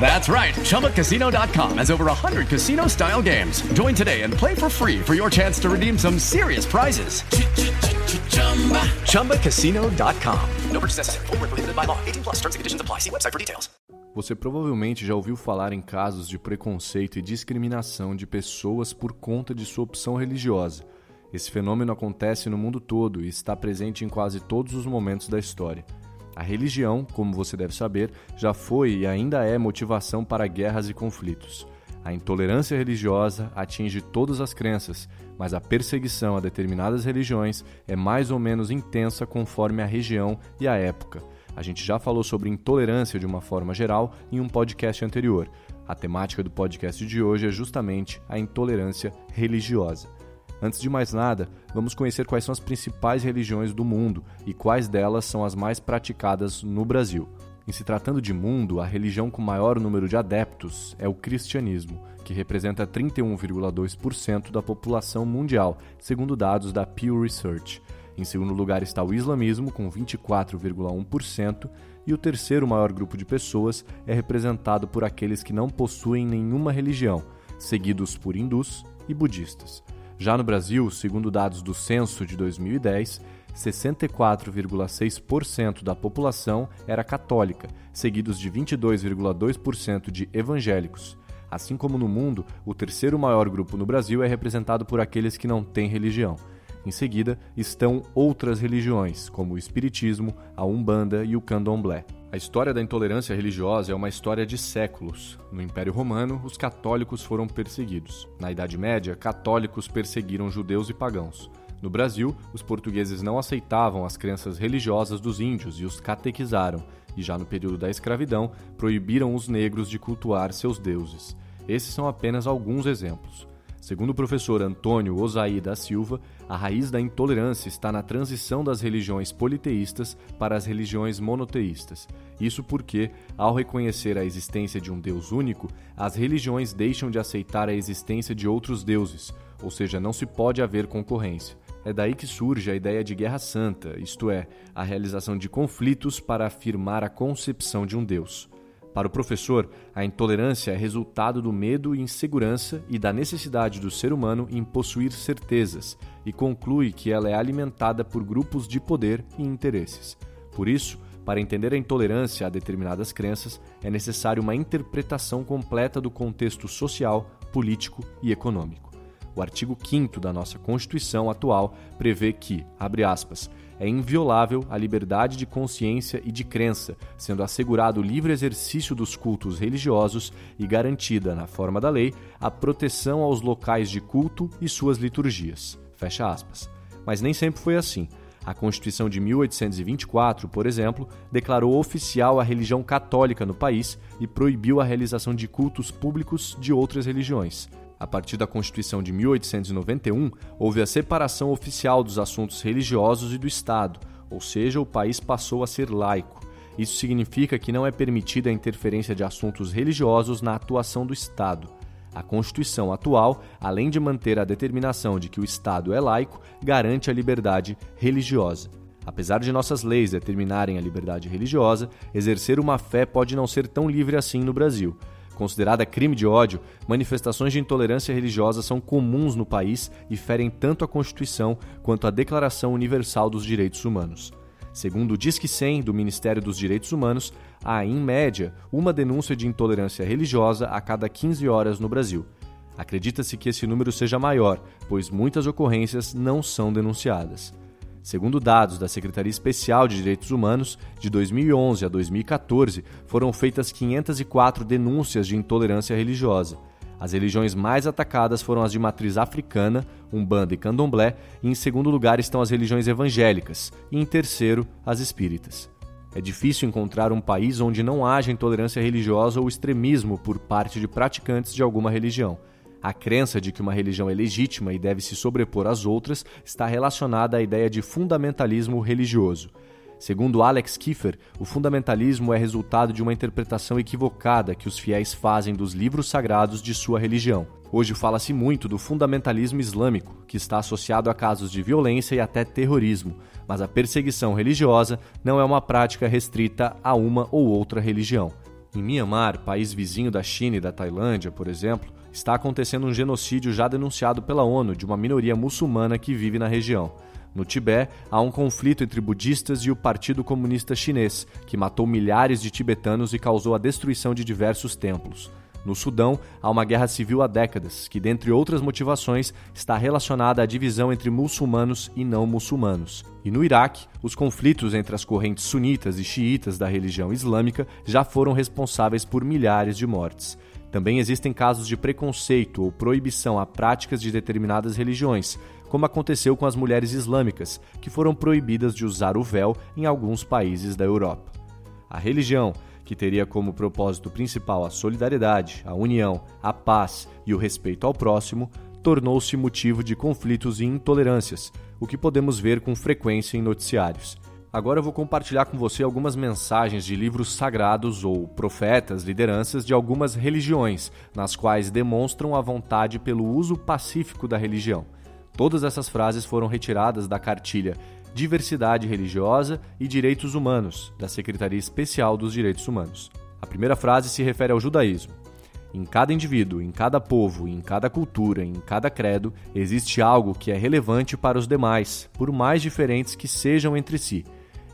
That's right. ChumbaCasino.com has over 100 casino style games. Join today and play for free for your chance to redeem some serious prizes. ChumbaCasino.com. No purchase necessary. Full prohibited by law. 18 plus terms and conditions apply. See website for details. Você provavelmente já ouviu falar em casos de preconceito e discriminação de pessoas por conta de sua opção religiosa. Esse fenômeno acontece no mundo todo e está presente em quase todos os momentos da história. A religião, como você deve saber, já foi e ainda é motivação para guerras e conflitos. A intolerância religiosa atinge todas as crenças, mas a perseguição a determinadas religiões é mais ou menos intensa conforme a região e a época. A gente já falou sobre intolerância de uma forma geral em um podcast anterior. A temática do podcast de hoje é justamente a intolerância religiosa. Antes de mais nada, vamos conhecer quais são as principais religiões do mundo e quais delas são as mais praticadas no Brasil. Em se tratando de mundo, a religião com maior número de adeptos é o cristianismo, que representa 31,2% da população mundial, segundo dados da Pew Research. Em segundo lugar está o islamismo, com 24,1%, e o terceiro maior grupo de pessoas é representado por aqueles que não possuem nenhuma religião, seguidos por hindus e budistas. Já no Brasil, segundo dados do censo de 2010, 64,6% da população era católica, seguidos de 22,2% de evangélicos. Assim como no mundo, o terceiro maior grupo no Brasil é representado por aqueles que não têm religião. Em seguida, estão outras religiões, como o Espiritismo, a Umbanda e o Candomblé. A história da intolerância religiosa é uma história de séculos. No Império Romano, os católicos foram perseguidos. Na Idade Média, católicos perseguiram judeus e pagãos. No Brasil, os portugueses não aceitavam as crenças religiosas dos índios e os catequizaram, e já no período da escravidão, proibiram os negros de cultuar seus deuses. Esses são apenas alguns exemplos. Segundo o professor Antônio Osaí da Silva, a raiz da intolerância está na transição das religiões politeístas para as religiões monoteístas. Isso porque, ao reconhecer a existência de um Deus único, as religiões deixam de aceitar a existência de outros deuses, ou seja, não se pode haver concorrência. É daí que surge a ideia de guerra santa, isto é, a realização de conflitos para afirmar a concepção de um Deus. Para o professor, a intolerância é resultado do medo e insegurança e da necessidade do ser humano em possuir certezas, e conclui que ela é alimentada por grupos de poder e interesses. Por isso, para entender a intolerância a determinadas crenças, é necessário uma interpretação completa do contexto social, político e econômico. O artigo 5 da nossa Constituição atual prevê que, abre aspas, é inviolável a liberdade de consciência e de crença, sendo assegurado o livre exercício dos cultos religiosos e garantida, na forma da lei, a proteção aos locais de culto e suas liturgias. Fecha aspas. Mas nem sempre foi assim. A Constituição de 1824, por exemplo, declarou oficial a religião católica no país e proibiu a realização de cultos públicos de outras religiões. A partir da Constituição de 1891, houve a separação oficial dos assuntos religiosos e do Estado, ou seja, o país passou a ser laico. Isso significa que não é permitida a interferência de assuntos religiosos na atuação do Estado. A Constituição atual, além de manter a determinação de que o Estado é laico, garante a liberdade religiosa. Apesar de nossas leis determinarem a liberdade religiosa, exercer uma fé pode não ser tão livre assim no Brasil. Considerada crime de ódio, manifestações de intolerância religiosa são comuns no país e ferem tanto a Constituição quanto a Declaração Universal dos Direitos Humanos. Segundo o Disque 100 do Ministério dos Direitos Humanos, há, em média, uma denúncia de intolerância religiosa a cada 15 horas no Brasil. Acredita-se que esse número seja maior, pois muitas ocorrências não são denunciadas. Segundo dados da Secretaria Especial de Direitos Humanos, de 2011 a 2014 foram feitas 504 denúncias de intolerância religiosa. As religiões mais atacadas foram as de matriz africana, Umbanda e Candomblé, e em segundo lugar estão as religiões evangélicas, e em terceiro, as espíritas. É difícil encontrar um país onde não haja intolerância religiosa ou extremismo por parte de praticantes de alguma religião. A crença de que uma religião é legítima e deve se sobrepor às outras está relacionada à ideia de fundamentalismo religioso. Segundo Alex Kiefer, o fundamentalismo é resultado de uma interpretação equivocada que os fiéis fazem dos livros sagrados de sua religião. Hoje fala-se muito do fundamentalismo islâmico, que está associado a casos de violência e até terrorismo, mas a perseguição religiosa não é uma prática restrita a uma ou outra religião. Em Myanmar, país vizinho da China e da Tailândia, por exemplo, está acontecendo um genocídio já denunciado pela ONU de uma minoria muçulmana que vive na região. No Tibete, há um conflito entre budistas e o Partido Comunista Chinês, que matou milhares de tibetanos e causou a destruição de diversos templos. No Sudão, há uma guerra civil há décadas, que, dentre outras motivações, está relacionada à divisão entre muçulmanos e não muçulmanos. E no Iraque, os conflitos entre as correntes sunitas e xiitas da religião islâmica já foram responsáveis por milhares de mortes. Também existem casos de preconceito ou proibição a práticas de determinadas religiões, como aconteceu com as mulheres islâmicas, que foram proibidas de usar o véu em alguns países da Europa. A religião, que teria como propósito principal a solidariedade, a união, a paz e o respeito ao próximo, tornou-se motivo de conflitos e intolerâncias, o que podemos ver com frequência em noticiários. Agora eu vou compartilhar com você algumas mensagens de livros sagrados ou profetas, lideranças de algumas religiões, nas quais demonstram a vontade pelo uso pacífico da religião. Todas essas frases foram retiradas da cartilha Diversidade Religiosa e Direitos Humanos, da Secretaria Especial dos Direitos Humanos. A primeira frase se refere ao judaísmo. Em cada indivíduo, em cada povo, em cada cultura, em cada credo, existe algo que é relevante para os demais, por mais diferentes que sejam entre si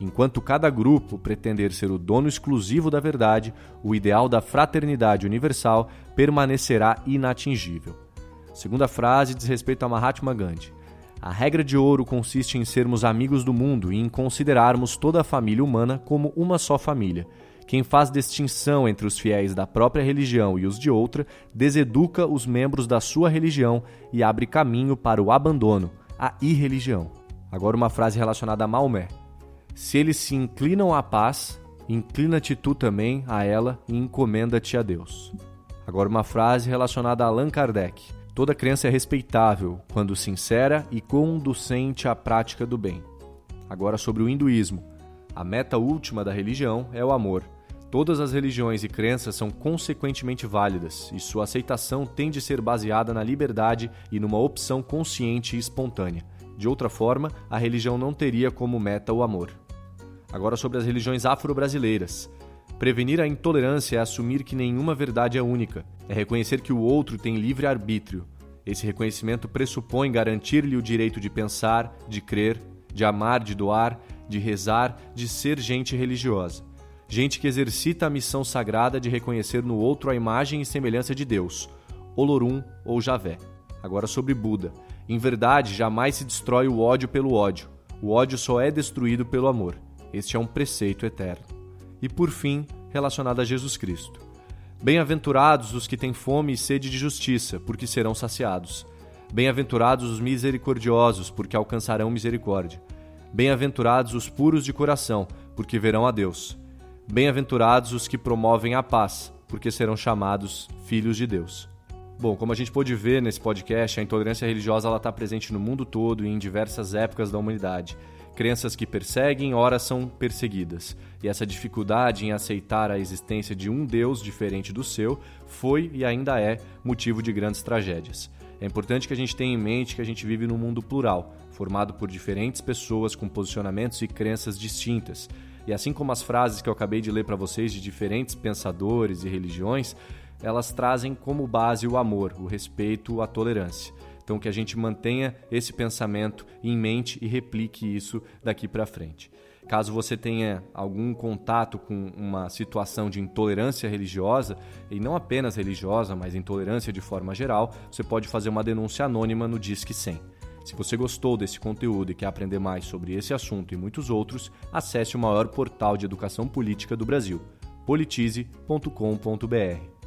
Enquanto cada grupo pretender ser o dono exclusivo da verdade, o ideal da fraternidade universal permanecerá inatingível. Segunda frase diz respeito a Mahatma Gandhi. A regra de ouro consiste em sermos amigos do mundo e em considerarmos toda a família humana como uma só família. Quem faz distinção entre os fiéis da própria religião e os de outra deseduca os membros da sua religião e abre caminho para o abandono, a irreligião. Agora, uma frase relacionada a Maomé. Se eles se inclinam à paz, inclina-te tu também a ela e encomenda-te a Deus. Agora, uma frase relacionada a Allan Kardec. Toda crença é respeitável quando sincera e conducente à prática do bem. Agora, sobre o hinduísmo. A meta última da religião é o amor. Todas as religiões e crenças são consequentemente válidas, e sua aceitação tem de ser baseada na liberdade e numa opção consciente e espontânea. De outra forma, a religião não teria como meta o amor. Agora sobre as religiões afro-brasileiras. Prevenir a intolerância é assumir que nenhuma verdade é única, é reconhecer que o outro tem livre arbítrio. Esse reconhecimento pressupõe garantir-lhe o direito de pensar, de crer, de amar, de doar, de rezar, de ser gente religiosa. Gente que exercita a missão sagrada de reconhecer no outro a imagem e semelhança de Deus, Olorum ou Javé. Agora sobre Buda. Em verdade, jamais se destrói o ódio pelo ódio. O ódio só é destruído pelo amor. Este é um preceito eterno. E por fim, relacionado a Jesus Cristo. Bem-aventurados os que têm fome e sede de justiça, porque serão saciados. Bem-aventurados os misericordiosos, porque alcançarão misericórdia. Bem-aventurados os puros de coração, porque verão a Deus. Bem-aventurados os que promovem a paz, porque serão chamados filhos de Deus. Bom, como a gente pôde ver nesse podcast, a intolerância religiosa está presente no mundo todo e em diversas épocas da humanidade. Crenças que perseguem, ora são perseguidas. E essa dificuldade em aceitar a existência de um Deus diferente do seu foi e ainda é motivo de grandes tragédias. É importante que a gente tenha em mente que a gente vive num mundo plural, formado por diferentes pessoas com posicionamentos e crenças distintas. E assim como as frases que eu acabei de ler para vocês de diferentes pensadores e religiões, elas trazem como base o amor, o respeito, a tolerância. Então que a gente mantenha esse pensamento em mente e replique isso daqui para frente. Caso você tenha algum contato com uma situação de intolerância religiosa, e não apenas religiosa, mas intolerância de forma geral, você pode fazer uma denúncia anônima no Disque 100. Se você gostou desse conteúdo e quer aprender mais sobre esse assunto e muitos outros, acesse o maior portal de educação política do Brasil, politize.com.br.